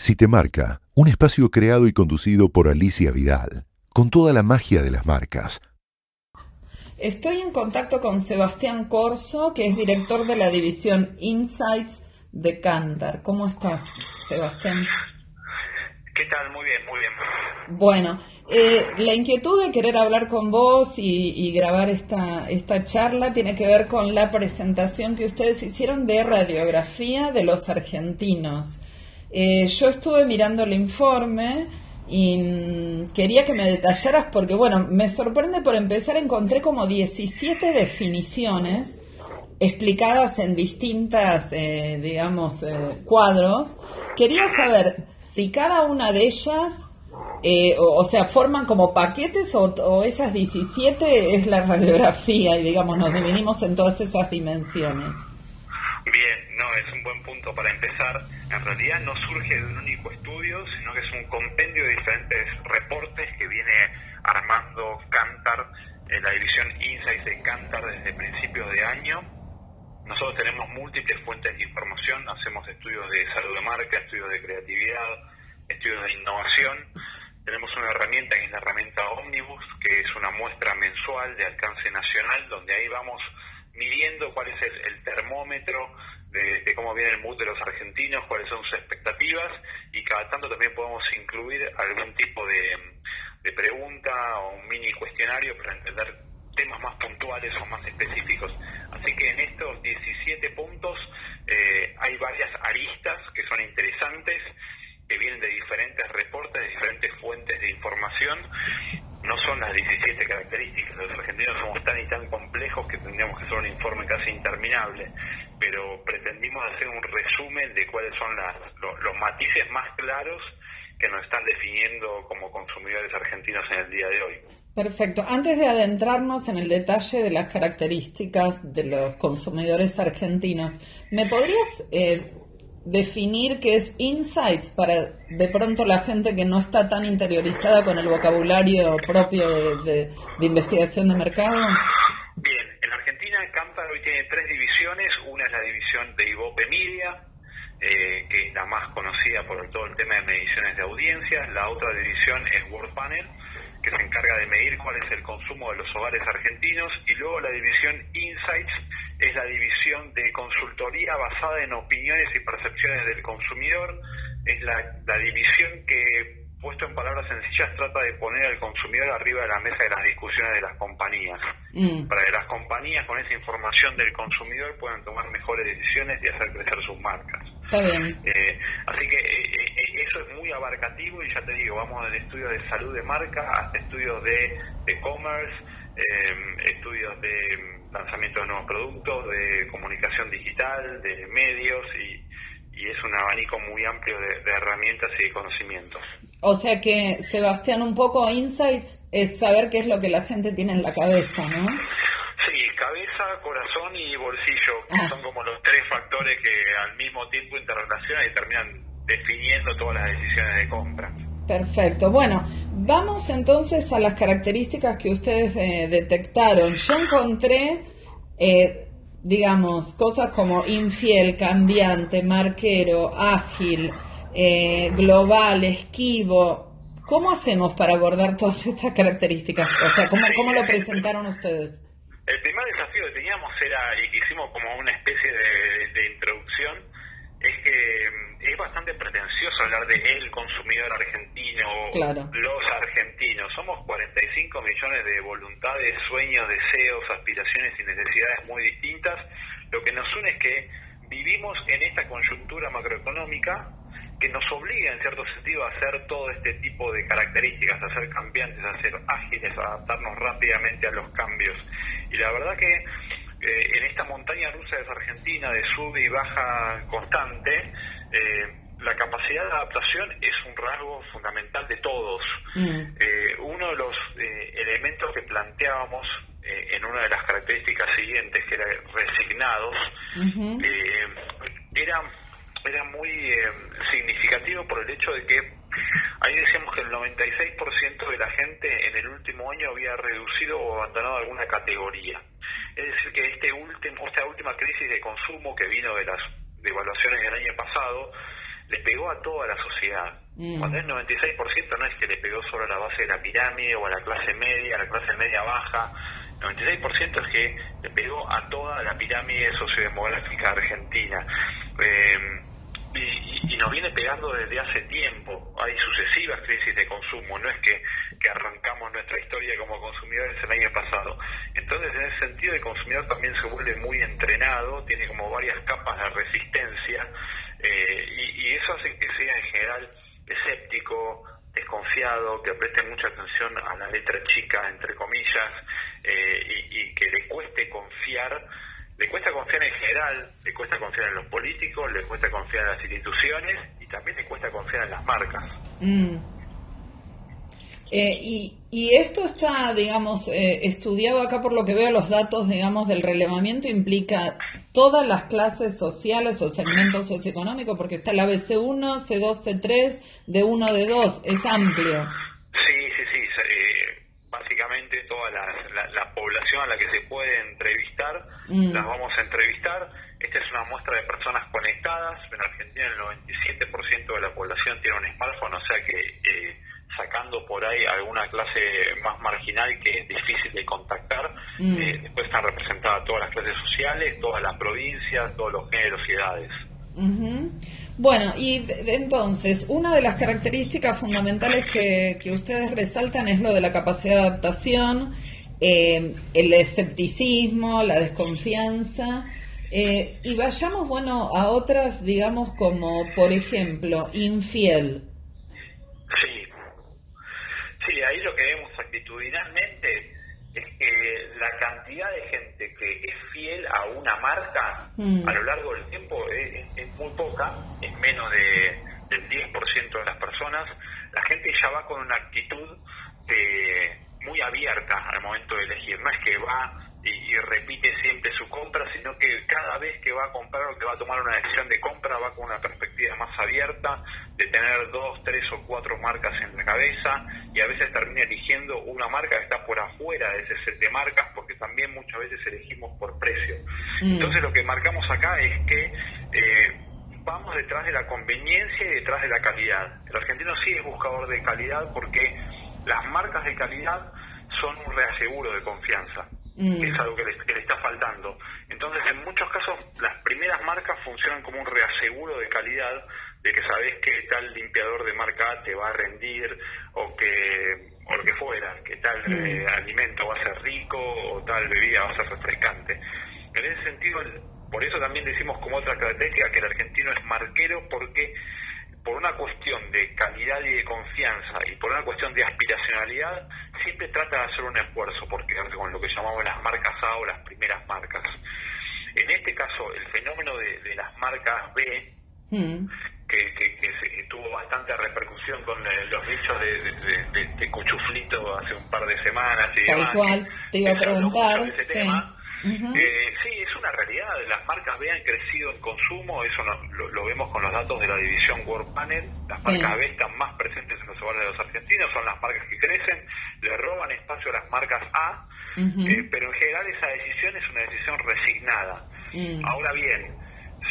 Si te marca, un espacio creado y conducido por Alicia Vidal, con toda la magia de las marcas. Estoy en contacto con Sebastián Corso, que es director de la división Insights de Cantar. ¿Cómo estás, Sebastián? ¿Qué tal? Muy bien, muy bien. Bueno, eh, la inquietud de querer hablar con vos y, grabar esta, esta charla tiene que ver con la presentación que ustedes hicieron de radiografía de los argentinos. Eh, yo estuve mirando el informe y quería que me detallaras porque, bueno, me sorprende por empezar, encontré como 17 definiciones explicadas en distintas, eh, digamos, eh, cuadros. Quería saber si cada una de ellas, o, sea, forman como paquetes o, o, esas 17 es la radiografía y, digamos, nos dividimos en todas esas dimensiones. Bien, no, es un buen punto para empezar. En realidad no surge de un único estudio, sino que es un compendio de diferentes reportes que viene armando Cantar, eh, la división Insights de Cantar desde principios de año. Nosotros tenemos múltiples fuentes de información, hacemos estudios de salud de marca, estudios de creatividad, estudios de innovación. Tenemos una herramienta que es la herramienta Omnibus, que es una muestra mensual de alcance nacional, donde ahí vamos midiendo cuál es el, termómetro de, cómo viene el mood de los argentinos, cuáles son sus expectativas y cada tanto también podemos incluir algún tipo de, pregunta o un mini cuestionario para entender temas más puntuales o más específicos. Así que en estos 17 puntos eh, hay varias aristas que son interesantes, que vienen de diferentes reportes, de diferentes fuentes de información no son las 17 características. Los argentinos somos tan y tan complejos que que hacer un informe casi interminable, pero pretendimos hacer un resumen de cuáles son las, los, matices más claros que nos están definiendo como consumidores argentinos en el día de hoy. Perfecto. Antes de adentrarnos en el detalle de las características de los consumidores argentinos, ¿me podrías eh, definir qué es insights para de pronto la gente que no está tan interiorizada con el vocabulario propio de, investigación de mercado? Bien, en Argentina Cantar hoy tiene tres divisiones. Una es la división de Ibope Media, eh, que es la más conocida por todo el tema de mediciones de audiencias. La otra división es World Panel, que se encarga de medir cuál es el consumo de los hogares argentinos. Y luego la división Insights, es la división de consultoría basada en opiniones y percepciones del consumidor, es la, división que, puesto en palabras sencillas, trata de poner al consumidor arriba de la mesa de las discusiones de las compañías, mm. para que las compañías con esa información del consumidor puedan tomar mejores decisiones y hacer crecer sus marcas. Está bien. Eh, así que eh, eh, eso es muy abarcativo y ya te digo, vamos del estudio de salud de marca hasta estudios de e-commerce, estudios de lanzamiento de nuevos productos, de comunicación digital, de medios y, es un abanico muy amplio de, herramientas y de conocimientos. O sea que, Sebastián, un poco insights es saber qué es lo que la gente tiene en la cabeza, ¿no? Sí, cabeza, corazón y bolsillo, que ah. son como los tres factores que al mismo tiempo interrelacionan y terminan definiendo todas las decisiones de compra. Perfecto. Bueno, vamos entonces a las características que ustedes eh, detectaron. Yo encontré, eh, digamos, cosas como infiel, cambiante, marquero, ágil, eh, global, esquivo. ¿Cómo hacemos para abordar todas estas características? O sea, ¿cómo, cómo lo presentaron ustedes? El primer desafío que teníamos era, y hicimos como una especie de introducción, es que es bastante pretencioso hablar de el consumidor argentino o los argentinos. Somos 45 millones de voluntades, sueños, deseos, aspiraciones y necesidades muy distintas. Lo que nos une es que vivimos en esta coyuntura macroeconómica que nos obliga en cierto sentido a hacer todo este tipo de características, a ser cambiantes, a ser ágiles, a adaptarnos rápidamente a los cambios. Y la verdad que eh, en esta montaña rusa de Argentina de sube y baja constante, eh, la capacidad de adaptación es un rasgo fundamental de todos. Mm. Eh, uno de los elementos que planteábamos en una de las características siguientes, que era resignados, era, era muy significativo por el hecho de que ahí decíamos que el 96% de la gente en el último año había reducido o abandonado alguna categoría. Es decir, que este último, esta última crisis de consumo que vino de las devaluaciones del año pasado le pegó a toda la sociedad. Mm. Cuando es 96% no es que le pegó solo a la base de la pirámide o a la clase media, a la clase media baja, 96% es que le pegó a toda la pirámide sociodemográfica argentina. Eh, y, nos viene pegando desde hace tiempo. Hay sucesivas crisis de consumo, no es que, arrancamos nuestra historia como consumidores el año pasado. Entonces, en ese sentido, el consumidor también se vuelve muy entrenado, tiene como varias capas de resistencia, eh, y, y, eso hace que sea en general escéptico, desconfiado, que preste mucha atención a la letra chica, entre comillas, eh, y, y que le cueste confiar le cuesta confiar en general, le cuesta confiar en los políticos, le cuesta confiar en las instituciones y también le cuesta confiar en las marcas. Mm. Eh, y, y, esto está, digamos, eh, estudiado acá por lo que veo los datos, digamos, del relevamiento implica todas las clases sociales o segmentos socioeconómicos, porque está la BC1, C2, C3, D1, D2, es amplio. Sí, sí, sí, eh, básicamente toda la, la, población a la que se puede entrevistar, mm. las vamos a entrevistar. Esta es una muestra de personas conectadas. En Argentina el 97% de la población tiene un smartphone, o sea que eh, sacando por ahí alguna clase más marginal que es difícil de contactar, mm. eh, después están representadas todas las clases sociales, todas las provincias, todos los géneros y edades. Bueno, y entonces, una de las características fundamentales que, que, ustedes resaltan es lo de la capacidad de adaptación, eh, el escepticismo, la desconfianza. Eh, y vayamos, bueno, a otras, digamos, como, por ejemplo, infiel. Sí, sí, ahí lo que vemos actitudinalmente es que la cantidad de gente que es fiel a una marca mm. a lo largo del tiempo es, muy poca, es menos de, del 10% de las personas. La gente ya va con una actitud de, muy abierta al momento de elegir, no es que va y, repite siempre su compra, sino que cada vez que va a comprar o que va a tomar una decisión de compra va con una perspectiva más abierta, de tener dos, tres o cuatro marcas en la cabeza y a veces termina eligiendo una marca que está por afuera de ese set de marcas porque también muchas veces elegimos por precio. Mm. Entonces lo que marcamos acá es que eh, vamos detrás de la conveniencia y detrás de la calidad. El argentino sí es buscador de calidad porque las marcas de calidad son un reaseguro de confianza. Mm. es algo que le, está faltando. Entonces, en muchos casos, las primeras marcas funcionan como un reaseguro de calidad, de que sabes que tal limpiador de marca A te va a rendir, o que o lo que fuera, que tal mm. eh, alimento va a ser rico, o tal bebida va a ser refrescante. En ese sentido, por eso también decimos como otra característica que el argentino es marquero, porque por una cuestión de calidad y de confianza y por una cuestión de aspiracionalidad, siempre trata de hacer un esfuerzo por quedarse con lo que llamamos las marcas A o las primeras marcas. En este caso, el fenómeno de, las marcas B, mm. Que, tuvo bastante repercusión con eh, los dichos de, Cuchuflito hace un par de semanas y Tal cual, te iba a preguntar. Eh, sí, es una realidad. Las marcas B han crecido en consumo, eso lo, vemos con los datos de la división World Panel. Las marcas B están más presentes en los hogares de los argentinos, son las marcas que crecen, le roban espacio a las marcas A, eh, pero en general esa decisión es una decisión resignada. Mm. Ahora bien,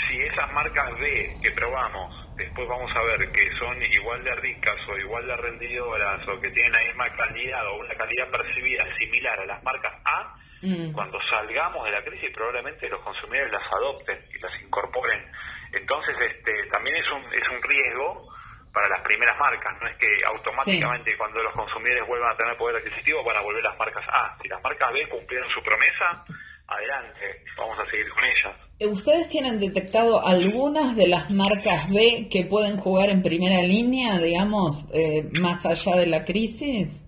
si esas marcas B que probamos, después vamos a ver que son igual de ricas o igual de rendidoras o que tienen la misma calidad o una calidad percibida similar a las marcas A, Mm. Cuando salgamos de la crisis probablemente los consumidores las adopten y las incorporen. Entonces este también es un, es un riesgo para las primeras marcas, no es que automáticamente cuando los consumidores vuelvan a tener poder adquisitivo van a volver las marcas A. Si las marcas B cumplieron su promesa, adelante, vamos a seguir con ellas. ¿Ustedes tienen detectado algunas de las marcas B que pueden jugar en primera línea, digamos, eh, más allá de la crisis?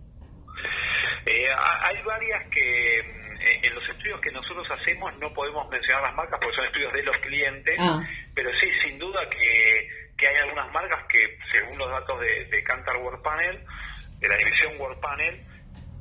Eh, hay varias que eh, en los estudios que nosotros hacemos no podemos mencionar las marcas porque son estudios de los clientes, ah. pero sí, sin duda que, que, hay algunas marcas que, según los datos de, de Cantar World Panel, de la división World Panel,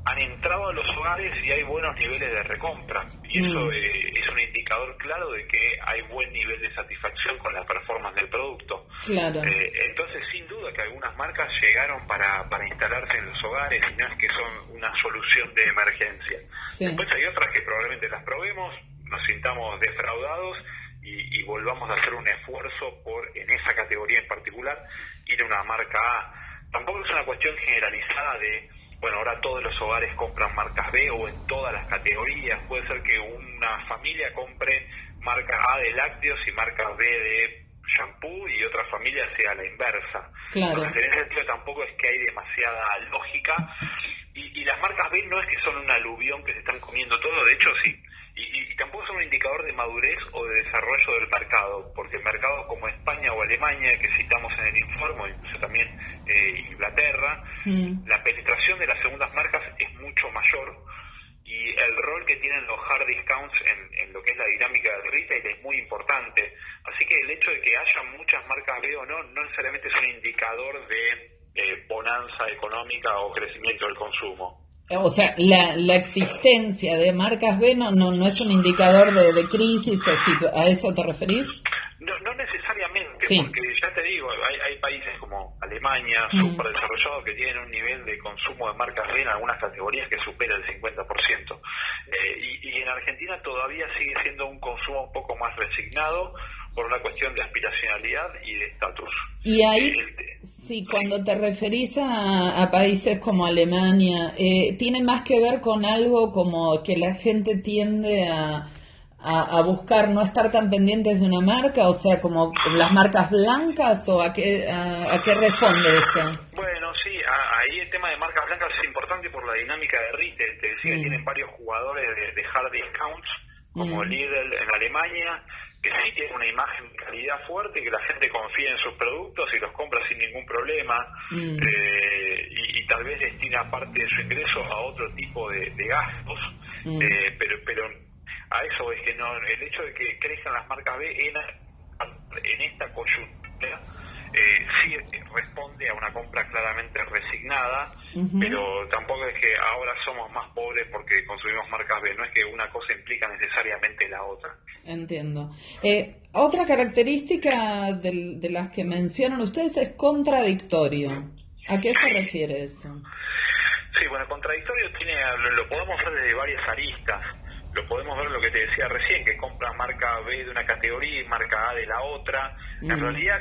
han entrado a los hogares y hay buenos niveles de recompra. Y eso mm. eh, es un indicador claro de que hay buen nivel de satisfacción con la performance del producto. Claro. Eh, entonces, sin duda que algunas marcas llegaron para, para instalarse en los hogares y no es que son una solución de emergencia. Después hay otras que probablemente las probemos, nos sintamos defraudados y, volvamos a hacer un esfuerzo por, en esa categoría en particular, ir a una marca A. Tampoco es una cuestión generalizada de, bueno, ahora todos los hogares compran marcas B o en todas las categorías. Puede ser que una familia compre marca A de lácteos y marca B de shampoo y otra familia sea la inversa. Claro. en ese sentido tampoco es que hay demasiada lógica y, y, las marcas B no es que son un aluvión que se están comiendo todo, de hecho sí. Y, tampoco son un indicador de madurez o de desarrollo del mercado, porque mercados como España o Alemania, que citamos en el informe, incluso también eh, Inglaterra, mm. la penetración de las segundas marcas es mucho mayor y el rol que tienen los hard discounts en, lo que es la dinámica del retail es muy importante. Así que el hecho de que haya muchas marcas B o no, no necesariamente es un indicador de eh, bonanza económica o crecimiento del consumo. O sea, la, la existencia de marcas B no, no, es un indicador de, de crisis, o si ¿a eso te referís? No, no necesariamente, porque ya te digo, hay, hay países como Alemania, super desarrollados, que tienen un nivel de consumo de marcas B en algunas categorías que supera el 50%. Eh, y, y en Argentina todavía sigue siendo un consumo un poco más resignado, por una cuestión de aspiracionalidad y de estatus. Y ahí, eh, sí, cuando te referís a, países como Alemania, eh, ¿tiene más que ver con algo como que la gente tiende a, a, buscar no estar tan pendientes de una marca? O sea, como las marcas blancas o a qué, a, qué responde eso? Bueno, sí, ahí el tema de marcas blancas es importante por la dinámica de retail. Te decía que mm. tienen varios jugadores de, hard discounts, como mm. Lidl en Alemania, que sí tiene una imagen de calidad fuerte, que la gente confía en sus productos y los compra sin ningún problema mm. eh, y, tal vez destina parte de su ingreso a otro tipo de, gastos, mm. eh, pero pero a eso es que no el hecho de que crezcan las marcas B en, en esta coyuntura eh, sí responde a una compra claramente resignada, pero tampoco es que ahora somos más pobres porque consumimos marcas B, no es que una cosa implica necesariamente la otra. Entiendo. Eh, otra característica de, las que mencionan ustedes es contradictorio. ¿A qué se refiere eso? Sí, bueno, contradictorio tiene, lo, podemos ver desde varias aristas lo podemos ver lo que te decía recién, que compra marca B de una categoría y marca A de la otra. En realidad,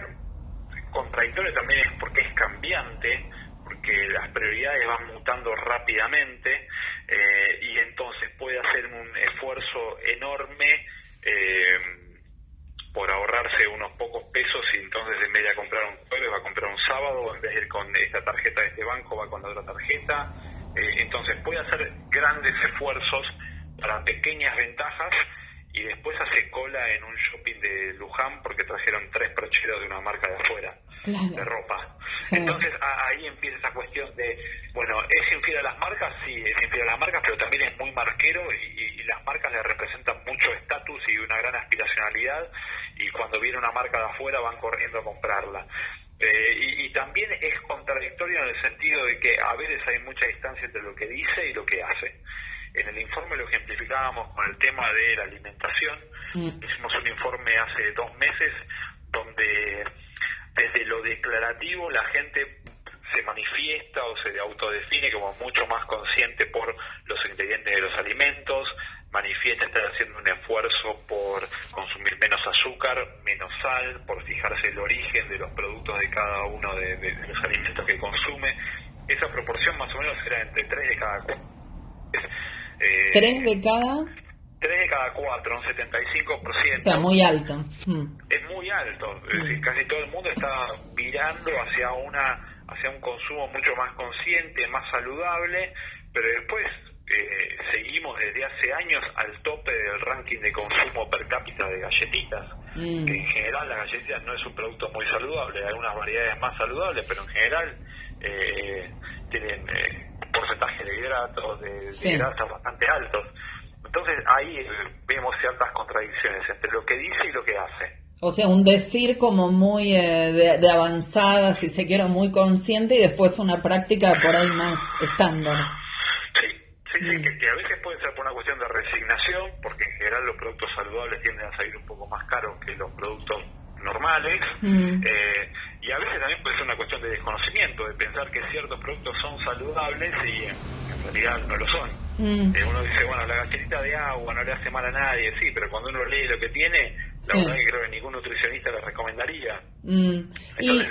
contradictorio también es porque es cambiante, porque las prioridades van mutando rápidamente eh, y entonces puede hacer un esfuerzo enorme eh, por ahorrarse unos pocos pesos y entonces en vez de comprar un jueves va a comprar un sábado, en vez de ir con esta tarjeta de este banco va con la otra tarjeta. Eh, entonces puede hacer grandes esfuerzos para pequeñas ventajas y después hace cola en un shopping de Luján porque trajeron tres percheros de una marca de afuera de ropa. Entonces ahí empieza esa cuestión de, bueno, ¿es infiel a las marcas? Sí, es infiel a las marcas, pero también es muy marquero y, las marcas le representan mucho estatus y una gran aspiracionalidad y cuando viene una marca de afuera van corriendo a comprarla. Eh, y, y, también es contradictorio en el sentido de que a veces hay mucha distancia entre lo que dice y lo que hace. En el informe lo ejemplificábamos con el tema de la alimentación. Mm. Hicimos un informe hace dos meses donde desde lo declarativo la gente se manifiesta o se autodefine como mucho más consciente por los ingredientes de los alimentos, manifiesta estar haciendo un esfuerzo por consumir menos azúcar, menos sal, por fijarse el origen de los productos de cada uno de, los alimentos que consume. Esa proporción más o menos era entre 3 de cada eh, ¿Tres de cada? Tres de cada cuatro, un 75%. O sea, muy alto. Mm. Es muy alto. Es decir, mm. casi todo el mundo está virando hacia una hacia un consumo mucho más consciente, más saludable, pero después eh, seguimos desde hace años al tope del ranking de consumo per cápita de galletitas, mm. que en general las galletitas no es un producto muy saludable, hay algunas variedades más saludables, pero en general eh, tienen eh, porcentaje de hidratos, de, grasas bastante altos. Entonces ahí eh, vemos ciertas contradicciones entre lo que dice y lo que hace. O sea, un decir como muy eh, de, avanzada, si se quiere, muy consciente y después una práctica por ahí más estándar. Sí, sí, sí, que, a veces puede ser por una cuestión de resignación, porque en general los productos saludables tienden a salir un poco más caros que los productos normales. Mm. Eh, y a veces también puede ser una cuestión de desconocimiento, de pensar que ciertos productos son saludables y en realidad no lo son. Mm. Eh, uno dice, bueno, la galletita de agua no le hace mal a nadie, sí, pero cuando uno lee lo que tiene, La verdad que creo que ningún nutricionista le recomendaría. Mm. Entonces,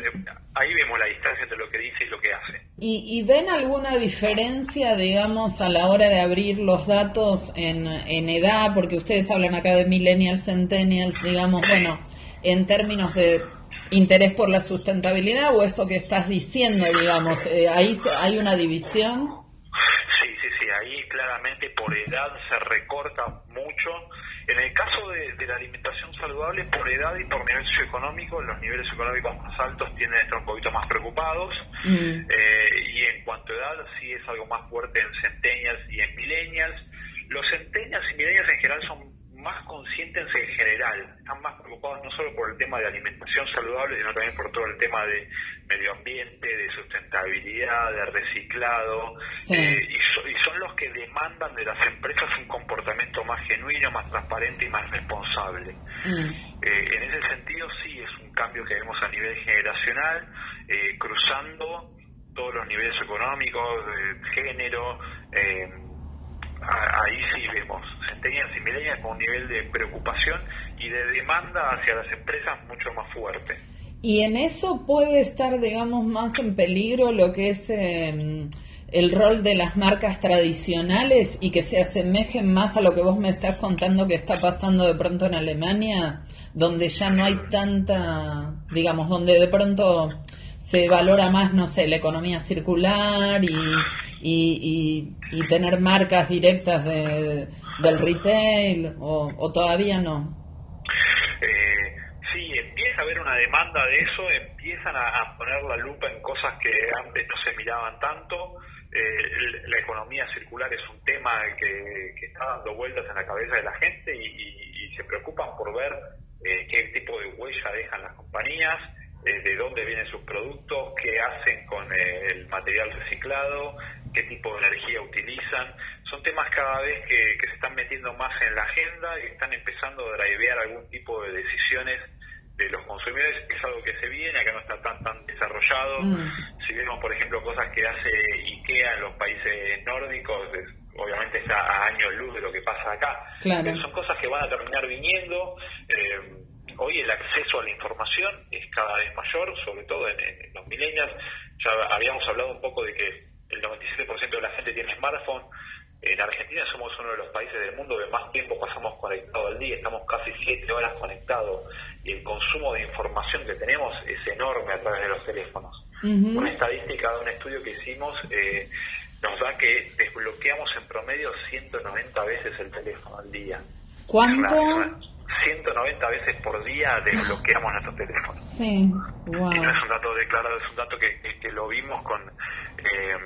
ahí vemos la distancia entre lo que dice y lo que hace. ¿Y, ven alguna diferencia, digamos, a la hora de abrir los datos en, en edad? Porque ustedes hablan acá de millennials, centennials, digamos, bueno, en términos de interés por la sustentabilidad o esto que estás diciendo, digamos, eh, ahí hay una división. Sí, sí, sí, ahí claramente por edad se recorta mucho. En el caso de, la alimentación saludable, por edad y por nivel socioeconómico, los niveles económicos más altos tienden a estar un poquito más preocupados. Mm. Eh, y en cuanto a edad, sí es algo más fuerte en centenias y en millennials. Los centenias y millennials en general son más conscientes en general, están más preocupados no solo por el tema de alimentación saludable, sino también por todo el tema de medio ambiente, de sustentabilidad, de reciclado, eh, y, son los que demandan de las empresas un comportamiento más genuino, más transparente y más responsable. Mm. Eh, en ese sentido sí es un cambio que vemos a nivel generacional, eh, cruzando todos los niveles económicos, de género, ahí sí vemos centenias y milenias con un nivel de preocupación y de demanda hacia las empresas mucho más fuerte. Y en eso puede estar, digamos, más en peligro lo que es em, el rol de las marcas tradicionales y que se asemejen más a lo que vos me estás contando que está pasando de pronto en Alemania, donde ya no hay tanta, digamos, donde de pronto se valora más, no sé, la economía circular y, y, y, tener marcas directas de, del retail o, todavía no? Eh, sí, empieza a haber una demanda de eso, empiezan a, poner la lupa en cosas que antes no se miraban tanto. Eh, la economía circular es un tema que, que, está dando vueltas en la cabeza de la gente y, se preocupan por ver eh, qué tipo de huella dejan las compañías de dónde vienen sus productos, qué hacen con el material reciclado, qué tipo de energía utilizan. Son temas cada vez que, se están metiendo más en la agenda y están empezando a drivear algún tipo de decisiones de los consumidores. Es algo que se viene, acá no está tan tan desarrollado. Mm. Si vemos, por ejemplo, cosas que hace IKEA en los países nórdicos, obviamente está a años luz de lo que pasa acá. son cosas que van a terminar viniendo. Eh, hoy el acceso a la información es cada vez mayor, sobre todo en, los millennials. Ya habíamos hablado un poco de que el 97% de la gente tiene smartphone. En Argentina somos uno de los países del mundo que más tiempo pasamos conectados al día, estamos casi 7 horas conectados y el consumo de información que tenemos es enorme a través de los teléfonos. Una estadística de un estudio que hicimos eh, nos da que desbloqueamos en promedio 190 veces el teléfono al día. ¿Cuánto? 190 veces por día desbloqueamos nuestro teléfono. Sí, wow. Y no es un dato declarado, es un dato que, que, lo vimos con... Eh,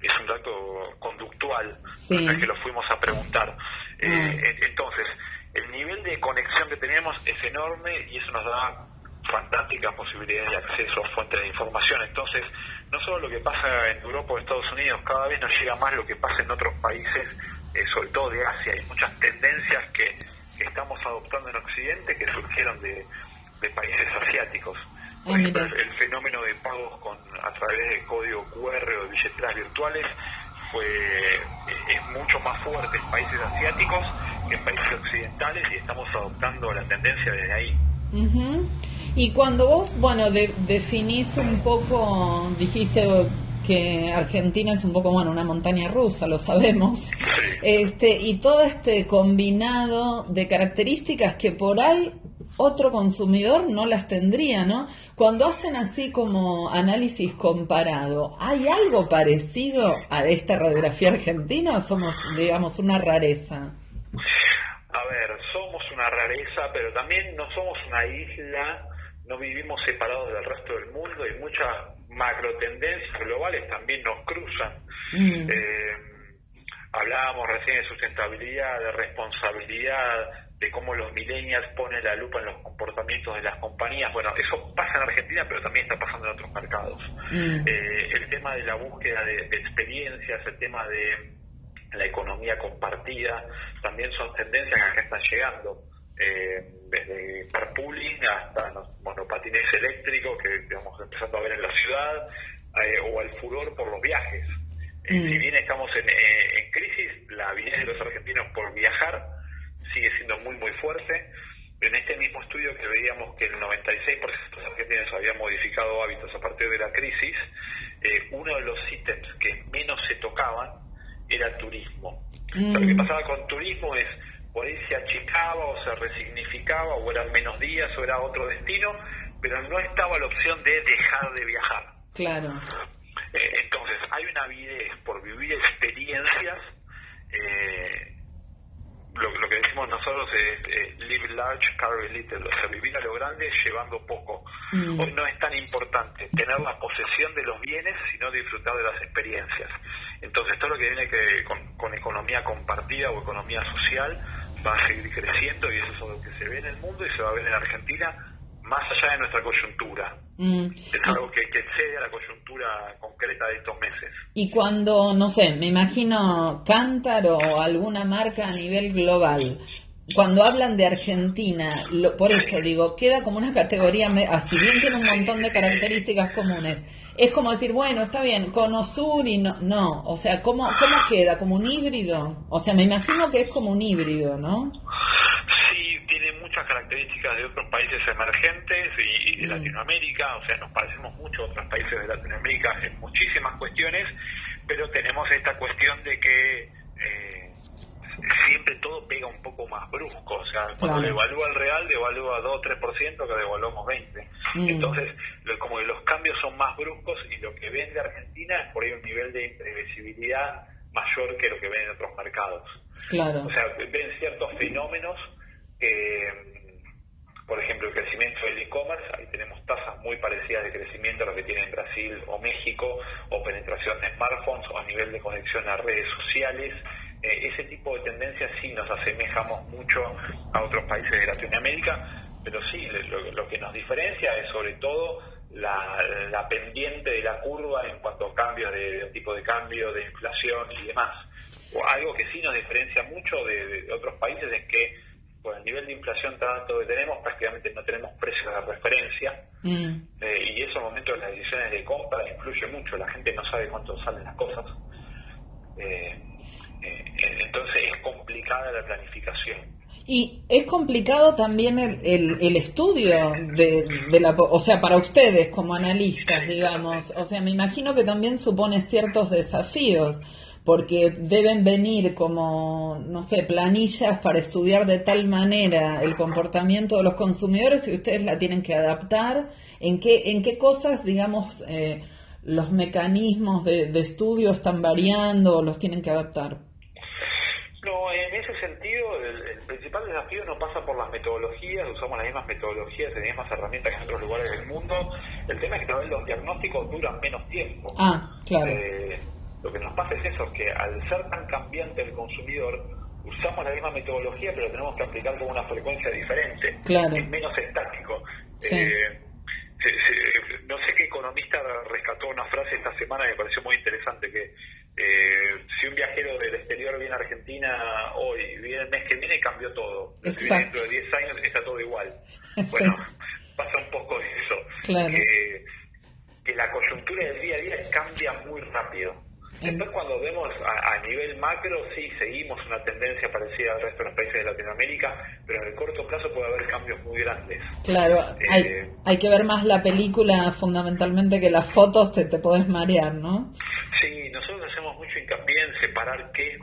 es un dato conductual, sí. que lo fuimos a preguntar. Eh, ah. entonces, el nivel de conexión que tenemos es enorme y eso nos da fantásticas posibilidades de acceso a fuentes de información. Entonces, no solo lo que pasa en Europa o Estados Unidos, cada vez nos llega más lo que pasa en otros países, eh, sobre todo de Asia. Hay muchas tendencias que que estamos adoptando en Occidente que surgieron de, países asiáticos. Ah, Por ejemplo, el, fenómeno de pagos con a través de código QR o de billeteras virtuales fue es mucho más fuerte en países asiáticos que en países occidentales y estamos adoptando la tendencia desde ahí. Y cuando vos, bueno, definís un poco, dijiste que Argentina es un poco, bueno, una montaña rusa, lo sabemos. Este, y todo este combinado de características que por ahí otro consumidor no las tendría, ¿no? Cuando hacen así como análisis comparado, ¿hay algo parecido a esta radiografía argentina o somos, digamos, una rareza? A ver, somos una rareza, pero también no somos una isla, no vivimos separados del resto del mundo y muchas macro tendencias globales también nos cruzan. Mm. Eh, hablábamos recién de sustentabilidad, de responsabilidad, de cómo los millennials ponen la lupa en los comportamientos de las compañías. Bueno, eso pasa en Argentina, pero también está pasando en otros mercados. Mm. Eh, el tema de la búsqueda de, experiencias, el tema de la economía compartida, también son tendencias que están llegando. Eh, desde carpooling hasta monopatines eléctricos que estamos empezando a ver en la ciudad, eh, o al furor por los viajes. Eh, mm. Si bien estamos en, en, crisis, la habilidad de los argentinos por viajar sigue siendo muy, muy fuerte. en este mismo estudio que veíamos que el 96% de los argentinos habían modificado hábitos a partir de la crisis, eh, uno de los ítems que menos se tocaban era turismo. Lo que mm. pasaba con turismo es, por ahí se achicaba o se resignificaba, o eran menos días o era otro destino, pero no estaba la opción de dejar de viajar. Claro. Eh, entonces, hay una avidez por vivir experiencias eh, lo, que decimos nosotros es live large, carry little, o sea, vivir a lo grande llevando poco. Mm. Hoy no es tan importante tener la posesión de los bienes, sino disfrutar de las experiencias. Entonces, todo lo que viene que, con, economía compartida o economía social va a seguir creciendo y eso es lo que se ve en el mundo y se va a ver en Argentina más allá de nuestra coyuntura. Mm. Es algo que, que excede a la coyuntura concreta de estos meses. Y cuando, no sé, me imagino Cántaro o alguna marca a nivel global, cuando hablan de Argentina, por eso digo, queda como una categoría, así bien tiene un montón de características comunes. Es como decir, bueno, está bien, Conosur y no, no, o sea, ¿cómo, ¿cómo queda? ¿Como un híbrido? O sea, me imagino que es como un híbrido, ¿no? características de otros países emergentes y, de mm. Latinoamérica, o sea, nos parecemos mucho a otros países de Latinoamérica en muchísimas cuestiones, pero tenemos esta cuestión de que eh, siempre todo pega un poco más brusco, o sea, cuando devalúa el real, devalúa 2 o 3% que devaluamos 20. Mm. Entonces, como que los cambios son más bruscos y lo que vende Argentina es por ahí un nivel de imprevisibilidad mayor que lo que ven en otros mercados. Claro. O sea, ven ciertos fenómenos que, por ejemplo, el crecimiento del e-commerce, ahí tenemos tasas muy parecidas de crecimiento a lo que tiene Brasil o México, o penetración de smartphones, o a nivel de conexión a redes sociales. Ese tipo de tendencias sí nos asemejamos mucho a otros países de Latinoamérica, pero sí, lo, que nos diferencia es sobre todo la, pendiente de la curva en cuanto a cambios de, tipo de cambio, de inflación y demás. O algo que sí nos diferencia mucho de otros países es que por el nivel de inflación tanto que tenemos, prácticamente no tenemos precios de referencia mm. eh, y esos momentos de las decisiones de compra influye mucho, la gente no sabe cuánto salen las cosas. Eh, entonces es complicada la planificación. Y es complicado también el, el, estudio de, de, la, o sea, para ustedes como analistas, digamos, o sea, me imagino que también supone ciertos desafíos porque deben venir como, no sé, planillas para estudiar de tal manera el comportamiento de los consumidores y ustedes la tienen que adaptar. ¿En qué, en qué cosas, digamos, eh, los mecanismos de, estudio están variando o los tienen que adaptar? Ese sentido, el, principal desafío no pasa por las metodologías, usamos las mismas metodologías, las mismas herramientas que en otros lugares del mundo. El tema es que los diagnósticos duran menos tiempo. Ah, claro. Eh, lo que nos pasa es eso, que al ser tan cambiante el consumidor, usamos la misma metodología, pero tenemos que aplicar con una frecuencia diferente, es menos estático. Eh, no sé qué economista rescató una frase esta semana que me pareció muy interesante, que eh, si un viajero del exterior viene a Argentina hoy y viene el mes que viene, cambió todo. Si dentro de 10 años está todo igual. Bueno, pasa un poco eso. Que, que la coyuntura del día a día cambia muy rápido. Después cuando vemos a, nivel macro, sí, seguimos una tendencia parecida al resto de los países de Latinoamérica, pero en el corto plazo puede haber cambios muy grandes. Claro, hay, eh, hay que ver más la película fundamentalmente que las fotos, te, te podés marear, ¿no? Sí, nosotros hacemos mucho hincapié en separar qué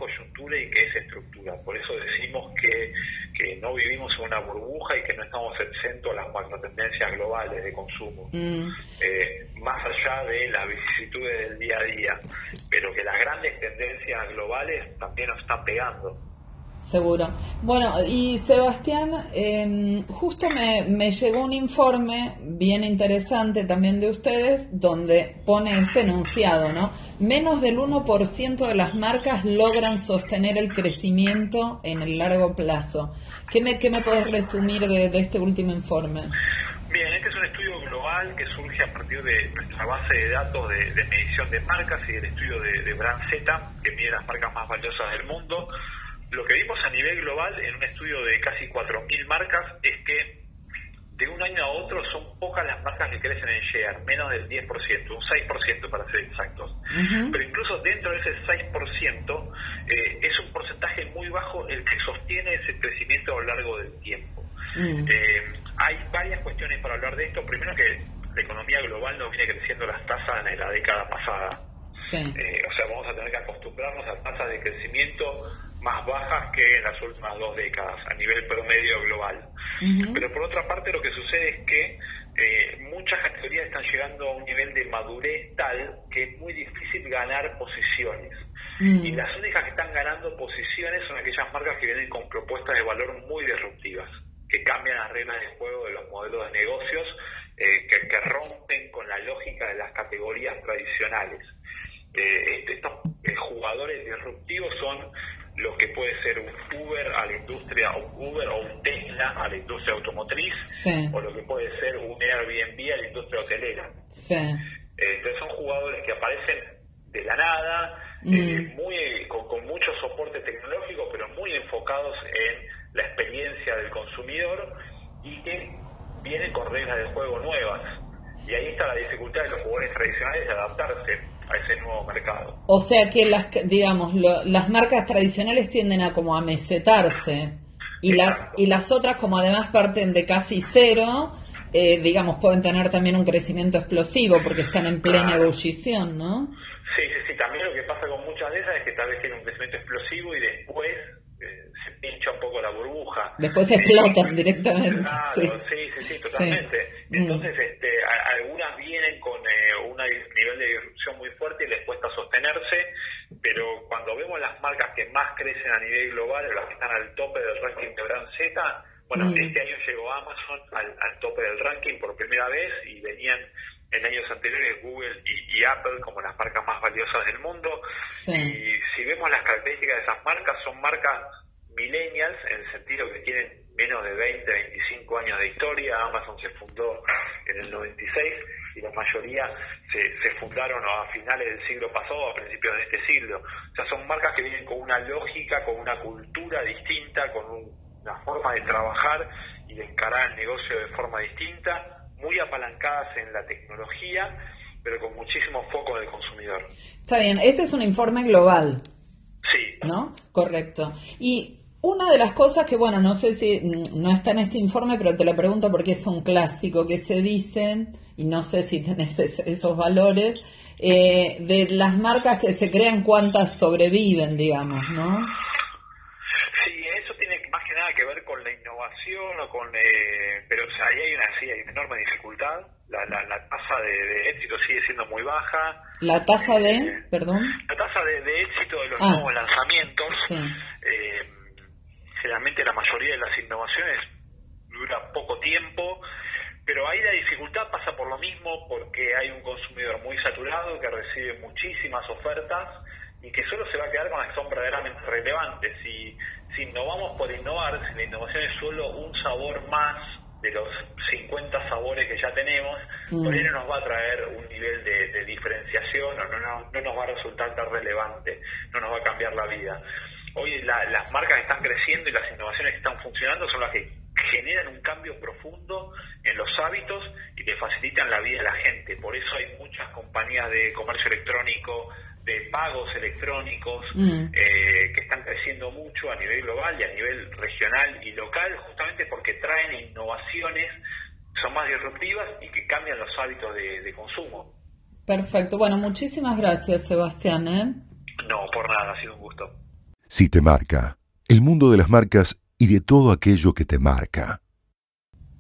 y qué es estructura. Por eso decimos que, que no vivimos en una burbuja y que no estamos exentos a las macro tendencias globales de consumo. Mm. Eh, más allá de las vicisitudes del día a día, pero que las grandes tendencias globales también nos están pegando. Seguro. Bueno, y Sebastián, em, justo me, me, llegó un informe bien interesante también de ustedes, donde pone este enunciado, ¿no? Menos del 1% de las marcas logran sostener el crecimiento en el largo plazo. ¿Qué me, qué me puedes resumir de, este último informe? Bien, este es un estudio global que surge a partir de nuestra base de datos de, medición de marcas y del estudio de, de Brand Z, que mide las marcas más valiosas del mundo lo que vimos a nivel global en un estudio de casi 4.000 marcas es que de un año a otro son pocas las marcas que crecen en share, menos del 10%, un 6% para ser exactos. Pero incluso dentro de ese 6% eh, es un porcentaje muy bajo el que sostiene ese crecimiento a lo largo del tiempo. Mm. Eh, hay varias cuestiones para hablar de esto. Primero que la economía global no viene creciendo las tasas en la década pasada. Eh, o sea, vamos a tener que acostumbrarnos a tasas de crecimiento más bajas que en las últimas dos décadas a nivel promedio global. Pero por otra parte lo que sucede es que eh, muchas categorías están llegando a un nivel de madurez tal que es muy difícil ganar posiciones. Mm. Y las únicas que están ganando posiciones son aquellas marcas que vienen con propuestas de valor muy disruptivas, que cambian las reglas de juego de los modelos de negocios, eh, que, rompen con la lógica de las categorías tradicionales. Eh, este, estos jugadores disruptivos son lo que puede ser un Uber a la industria, un Uber o un Tesla a la industria automotriz, o lo que puede ser un Airbnb a la industria hotelera. Eh, entonces son jugadores que aparecen de la nada, eh, mm. muy con, mucho soporte tecnológico, pero muy enfocados en la experiencia del consumidor y que vienen con reglas de juego nuevas. Y ahí está la dificultad de los jugadores tradicionales de adaptarse a ese nuevo mercado. O sea que las, digamos, las marcas tradicionales tienden a como a mesetarse y, la, y las otras como además parten de casi cero, eh, digamos, pueden tener también un crecimiento explosivo porque están en plena ebullición, ¿no? Sí, sí, sí. También lo que pasa con muchas de esas es que tal vez tienen un crecimiento explosivo y después se pincha un poco la burbuja. Después explotan directamente. Claro, sí, sí, sí, totalmente. Mm. Entonces, este, algunas vienen con eh, un nivel de disrupción muy fuerte y les cuesta sostenerse, pero cuando vemos las marcas que más crecen a nivel global, las que están al tope del ranking de Gran Z, bueno, mm. este año llegó Amazon al, tope del ranking por primera vez y venían en años anteriores Google y, Apple como las marcas más valiosas del mundo. Y si vemos las características de esas marcas, son marcas millennials en el sentido que tienen menos de 20, 25 años de historia. Amazon se fundó en el 96 y la mayoría se, se fundaron a finales del siglo pasado, a principios de este siglo. O sea, son marcas que vienen con una lógica, con una cultura distinta, con una forma de trabajar y de encarar el negocio de forma distinta, muy apalancadas en la tecnología, pero con muchísimo foco en el consumidor. Está bien, este es un informe global. Sí. ¿No? Correcto. Y una de las cosas que, bueno, no sé si mm, no está en este informe, pero te lo pregunto porque es un clásico que se dice, y no sé si tenés esos valores, eh, de las marcas que se crean, cuántas sobreviven, digamos, ¿no? Sí, eso tiene más que nada que ver con la innovación o con... Eh, pero ahí hay una, sí, hay una enorme dificultad. La, la, tasa de, éxito sigue siendo muy baja. ¿La tasa de, eh, perdón? La tasa de, éxito de los ah. nuevos lanzamientos. Sí generalmente la mayoría de las innovaciones dura poco tiempo, pero ahí la dificultad pasa por lo mismo porque hay un consumidor muy saturado que recibe muchísimas ofertas y que solo se va a quedar con las que son verdaderamente relevantes. Si, si innovamos por innovar, si la innovación es solo un sabor más de los 50 sabores que ya tenemos, mm. por ahí no nos va a traer un nivel de, diferenciación o no, no, no nos va a resultar tan relevante, no nos va a cambiar la vida hoy las marcas que están creciendo y las innovaciones que están funcionando son las que generan un cambio profundo en los hábitos y que facilitan la vida de la gente. Por eso hay muchas compañías de comercio electrónico, de pagos electrónicos, mm. eh, que están creciendo mucho a nivel global y a nivel regional y local, justamente porque traen innovaciones que son más disruptivas y que cambian los hábitos de, consumo. Perfecto. Bueno, muchísimas gracias, Sebastián. ¿eh? No, por nada, ha sido un gusto. Si te marca, el mundo de las marcas y de todo aquello que te marca.